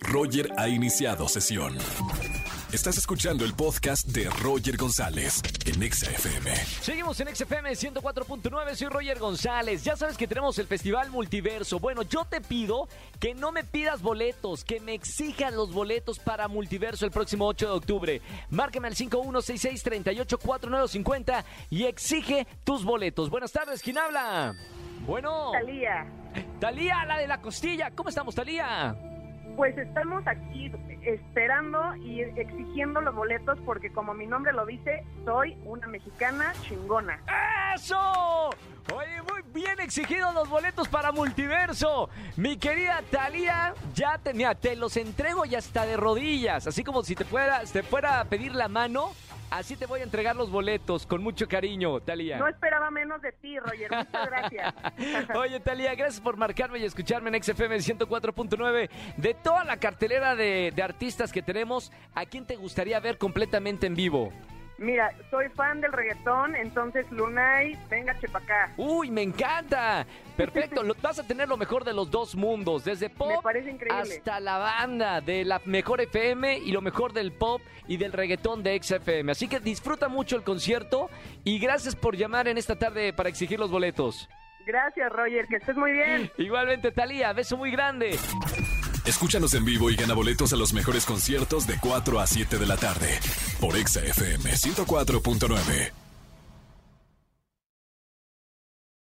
Roger ha iniciado sesión. Estás escuchando el podcast de Roger González en Exa FM. Seguimos en XFM 104.9, soy Roger González. Ya sabes que tenemos el Festival Multiverso. Bueno, yo te pido que no me pidas boletos, que me exijan los boletos para Multiverso el próximo 8 de octubre. Márcame al 5166384950 y exige tus boletos. Buenas tardes, ¿quién habla? Bueno. Talía. Talía, la de la costilla. ¿Cómo estamos, Talía? Pues estamos aquí esperando y exigiendo los boletos porque como mi nombre lo dice, soy una mexicana chingona. ¡Eso! Oye, muy bien exigidos los boletos para Multiverso. Mi querida Talía, ya tenía, te los entrego y hasta de rodillas. Así como si te fuera, te fuera a pedir la mano Así te voy a entregar los boletos con mucho cariño, Talía. No esperaba menos de ti, Roger. Muchas gracias. Oye, Talía, gracias por marcarme y escucharme en XFM 104.9. De toda la cartelera de, de artistas que tenemos, ¿a quién te gustaría ver completamente en vivo? Mira, soy fan del reggaetón, entonces Lunay, venga acá. Uy, me encanta. Perfecto, vas a tener lo mejor de los dos mundos, desde pop hasta la banda de la mejor FM y lo mejor del pop y del reggaetón de XFM. Así que disfruta mucho el concierto y gracias por llamar en esta tarde para exigir los boletos. Gracias, Roger, que estés muy bien. Igualmente, Talía, beso muy grande. Escúchanos en vivo y gana boletos a los mejores conciertos de 4 a 7 de la tarde por Exa FM 104.9.